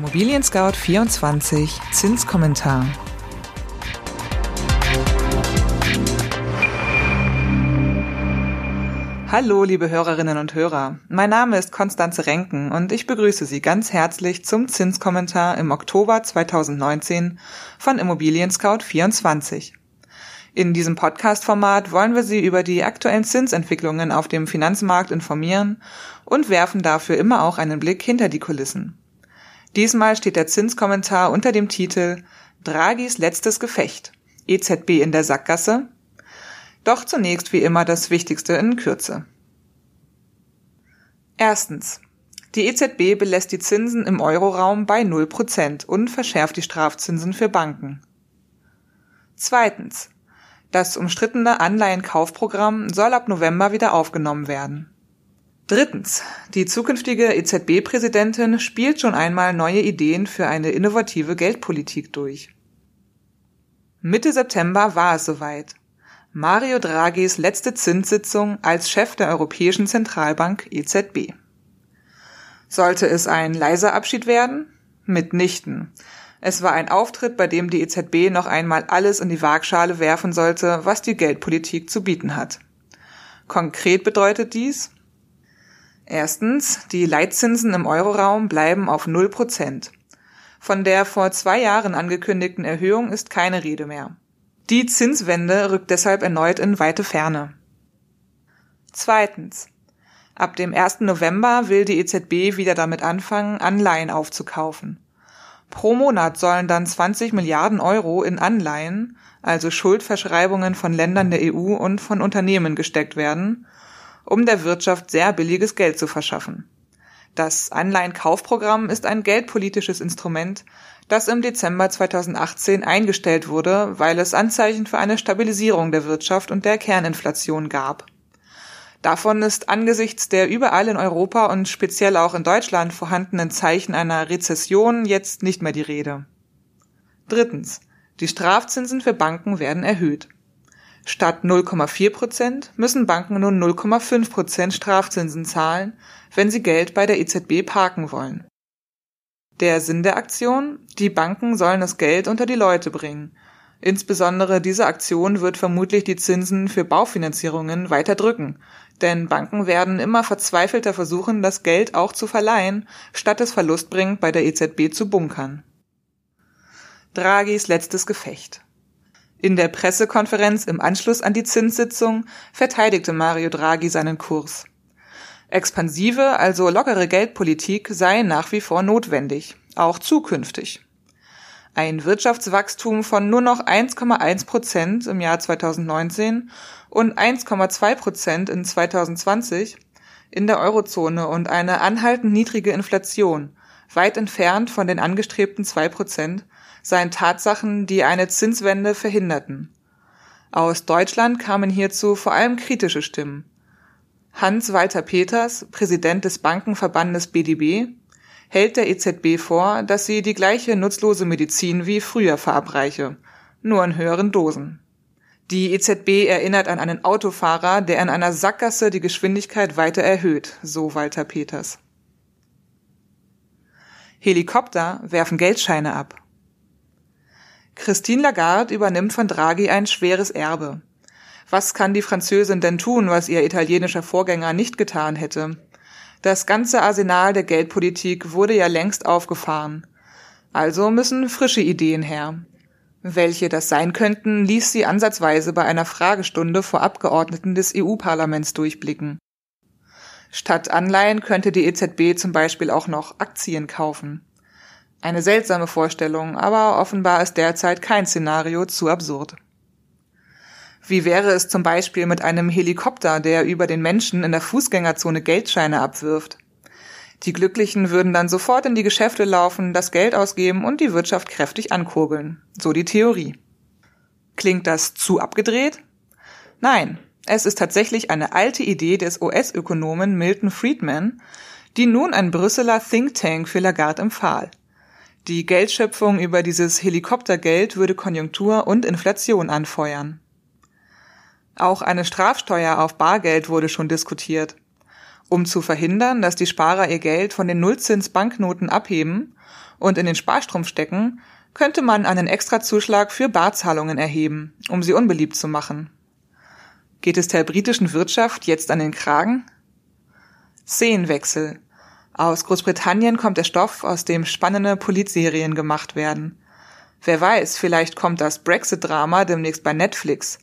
Immobilien Scout 24 Zinskommentar. Hallo, liebe Hörerinnen und Hörer. Mein Name ist Konstanze Renken und ich begrüße Sie ganz herzlich zum Zinskommentar im Oktober 2019 von Immobilien Scout 24. In diesem Podcast-Format wollen wir Sie über die aktuellen Zinsentwicklungen auf dem Finanzmarkt informieren und werfen dafür immer auch einen Blick hinter die Kulissen. Diesmal steht der Zinskommentar unter dem Titel Draghis letztes Gefecht. EZB in der Sackgasse. Doch zunächst wie immer das Wichtigste in Kürze. Erstens. Die EZB belässt die Zinsen im Euroraum bei 0% und verschärft die Strafzinsen für Banken. Zweitens. Das umstrittene Anleihenkaufprogramm soll ab November wieder aufgenommen werden. Drittens. Die zukünftige EZB-Präsidentin spielt schon einmal neue Ideen für eine innovative Geldpolitik durch. Mitte September war es soweit. Mario Draghis letzte Zinssitzung als Chef der Europäischen Zentralbank EZB. Sollte es ein leiser Abschied werden? Mitnichten. Es war ein Auftritt, bei dem die EZB noch einmal alles in die Waagschale werfen sollte, was die Geldpolitik zu bieten hat. Konkret bedeutet dies, Erstens, die Leitzinsen im Euroraum bleiben auf 0 Prozent. Von der vor zwei Jahren angekündigten Erhöhung ist keine Rede mehr. Die Zinswende rückt deshalb erneut in weite Ferne. Zweitens. Ab dem 1. November will die EZB wieder damit anfangen, Anleihen aufzukaufen. Pro Monat sollen dann 20 Milliarden Euro in Anleihen, also Schuldverschreibungen von Ländern der EU und von Unternehmen gesteckt werden, um der Wirtschaft sehr billiges Geld zu verschaffen. Das Anleihenkaufprogramm ist ein geldpolitisches Instrument, das im Dezember 2018 eingestellt wurde, weil es Anzeichen für eine Stabilisierung der Wirtschaft und der Kerninflation gab. Davon ist angesichts der überall in Europa und speziell auch in Deutschland vorhandenen Zeichen einer Rezession jetzt nicht mehr die Rede. Drittens. Die Strafzinsen für Banken werden erhöht. Statt 0,4 Prozent müssen Banken nun 0,5 Prozent Strafzinsen zahlen, wenn sie Geld bei der EZB parken wollen. Der Sinn der Aktion? Die Banken sollen das Geld unter die Leute bringen. Insbesondere diese Aktion wird vermutlich die Zinsen für Baufinanzierungen weiter drücken, denn Banken werden immer verzweifelter versuchen, das Geld auch zu verleihen, statt es verlustbringend bei der EZB zu bunkern. Draghis letztes Gefecht. In der Pressekonferenz im Anschluss an die Zinssitzung verteidigte Mario Draghi seinen Kurs. Expansive, also lockere Geldpolitik sei nach wie vor notwendig, auch zukünftig. Ein Wirtschaftswachstum von nur noch 1,1 Prozent im Jahr 2019 und 1,2 Prozent in 2020 in der Eurozone und eine anhaltend niedrige Inflation, weit entfernt von den angestrebten zwei Prozent, seien Tatsachen, die eine Zinswende verhinderten. Aus Deutschland kamen hierzu vor allem kritische Stimmen. Hans-Walter Peters, Präsident des Bankenverbandes BDB, hält der EZB vor, dass sie die gleiche nutzlose Medizin wie früher verabreiche, nur in höheren Dosen. Die EZB erinnert an einen Autofahrer, der in einer Sackgasse die Geschwindigkeit weiter erhöht, so Walter Peters. Helikopter werfen Geldscheine ab. Christine Lagarde übernimmt von Draghi ein schweres Erbe. Was kann die Französin denn tun, was ihr italienischer Vorgänger nicht getan hätte? Das ganze Arsenal der Geldpolitik wurde ja längst aufgefahren. Also müssen frische Ideen her. Welche das sein könnten, ließ sie ansatzweise bei einer Fragestunde vor Abgeordneten des EU-Parlaments durchblicken. Statt Anleihen könnte die EZB zum Beispiel auch noch Aktien kaufen. Eine seltsame Vorstellung, aber offenbar ist derzeit kein Szenario zu absurd. Wie wäre es zum Beispiel mit einem Helikopter, der über den Menschen in der Fußgängerzone Geldscheine abwirft? Die Glücklichen würden dann sofort in die Geschäfte laufen, das Geld ausgeben und die Wirtschaft kräftig ankurbeln. So die Theorie. Klingt das zu abgedreht? Nein, es ist tatsächlich eine alte Idee des US-Ökonomen Milton Friedman, die nun ein Brüsseler Think Tank für Lagarde empfahl. Die Geldschöpfung über dieses Helikoptergeld würde Konjunktur und Inflation anfeuern. Auch eine Strafsteuer auf Bargeld wurde schon diskutiert. Um zu verhindern, dass die Sparer ihr Geld von den Nullzins-Banknoten abheben und in den Sparstrom stecken, könnte man einen Extrazuschlag für Barzahlungen erheben, um sie unbeliebt zu machen. Geht es der britischen Wirtschaft jetzt an den Kragen? Szenenwechsel. Aus Großbritannien kommt der Stoff, aus dem spannende Politserien gemacht werden. Wer weiß, vielleicht kommt das Brexit-Drama demnächst bei Netflix.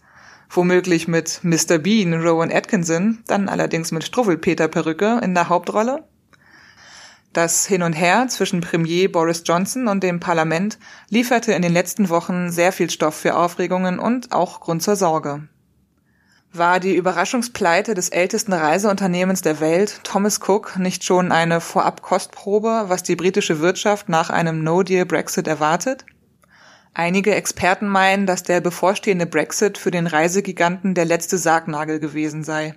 Womöglich mit Mr. Bean, Rowan Atkinson, dann allerdings mit Struwwelpeter-Perücke in der Hauptrolle? Das Hin und Her zwischen Premier Boris Johnson und dem Parlament lieferte in den letzten Wochen sehr viel Stoff für Aufregungen und auch Grund zur Sorge. War die Überraschungspleite des ältesten Reiseunternehmens der Welt, Thomas Cook, nicht schon eine Vorab-Kostprobe, was die britische Wirtschaft nach einem No-Deal-Brexit erwartet? Einige Experten meinen, dass der bevorstehende Brexit für den Reisegiganten der letzte Sargnagel gewesen sei.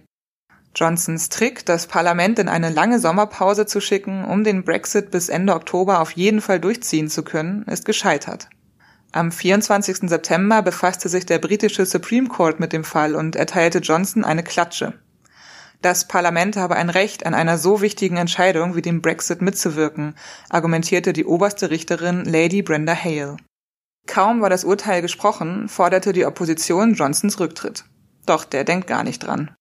Johnsons Trick, das Parlament in eine lange Sommerpause zu schicken, um den Brexit bis Ende Oktober auf jeden Fall durchziehen zu können, ist gescheitert. Am 24. September befasste sich der britische Supreme Court mit dem Fall und erteilte Johnson eine Klatsche. Das Parlament habe ein Recht, an einer so wichtigen Entscheidung wie dem Brexit mitzuwirken, argumentierte die oberste Richterin Lady Brenda Hale. Kaum war das Urteil gesprochen, forderte die Opposition Johnsons Rücktritt. Doch der denkt gar nicht dran.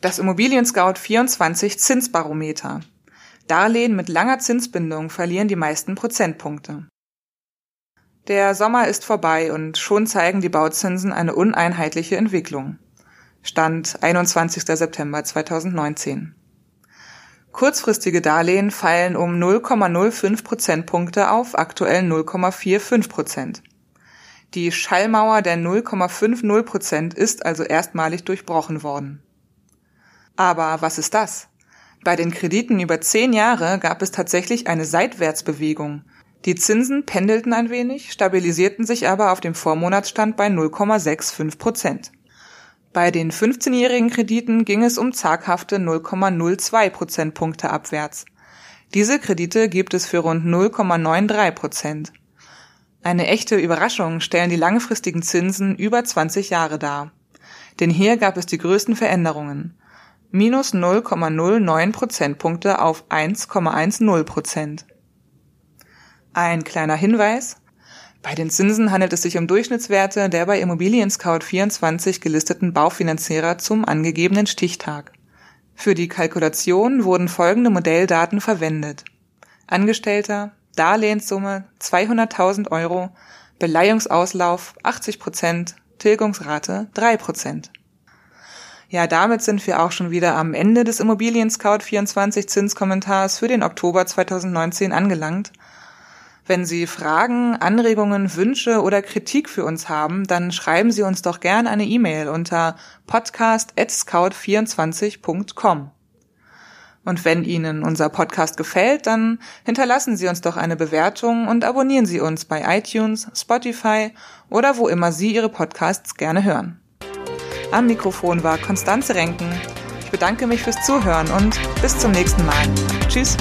Das Immobilien Scout 24 Zinsbarometer. Darlehen mit langer Zinsbindung verlieren die meisten Prozentpunkte. Der Sommer ist vorbei und schon zeigen die Bauzinsen eine uneinheitliche Entwicklung. Stand 21. September 2019. Kurzfristige Darlehen fallen um 0,05 Prozentpunkte auf aktuell 0,45 Prozent. Die Schallmauer der 0,50 Prozent ist also erstmalig durchbrochen worden. Aber was ist das? Bei den Krediten über zehn Jahre gab es tatsächlich eine Seitwärtsbewegung die Zinsen pendelten ein wenig, stabilisierten sich aber auf dem Vormonatsstand bei 0,65 Prozent. Bei den 15-jährigen Krediten ging es um zaghafte 0,02 Prozentpunkte abwärts. Diese Kredite gibt es für rund 0,93 Prozent. Eine echte Überraschung stellen die langfristigen Zinsen über 20 Jahre dar. Denn hier gab es die größten Veränderungen. Minus 0,09 Prozentpunkte auf 1,10 Prozent. Ein kleiner Hinweis. Bei den Zinsen handelt es sich um Durchschnittswerte der bei Immobilien Scout 24 gelisteten Baufinanzierer zum angegebenen Stichtag. Für die Kalkulation wurden folgende Modelldaten verwendet. Angestellter, Darlehenssumme 200.000 Euro, Beleihungsauslauf 80 Prozent, Tilgungsrate 3 Prozent. Ja, damit sind wir auch schon wieder am Ende des Immobilien Scout 24 Zinskommentars für den Oktober 2019 angelangt. Wenn Sie Fragen, Anregungen, Wünsche oder Kritik für uns haben, dann schreiben Sie uns doch gerne eine E-Mail unter podcast@scout24.com. Und wenn Ihnen unser Podcast gefällt, dann hinterlassen Sie uns doch eine Bewertung und abonnieren Sie uns bei iTunes, Spotify oder wo immer Sie Ihre Podcasts gerne hören. Am Mikrofon war Konstanze Renken. Ich bedanke mich fürs Zuhören und bis zum nächsten Mal. Tschüss.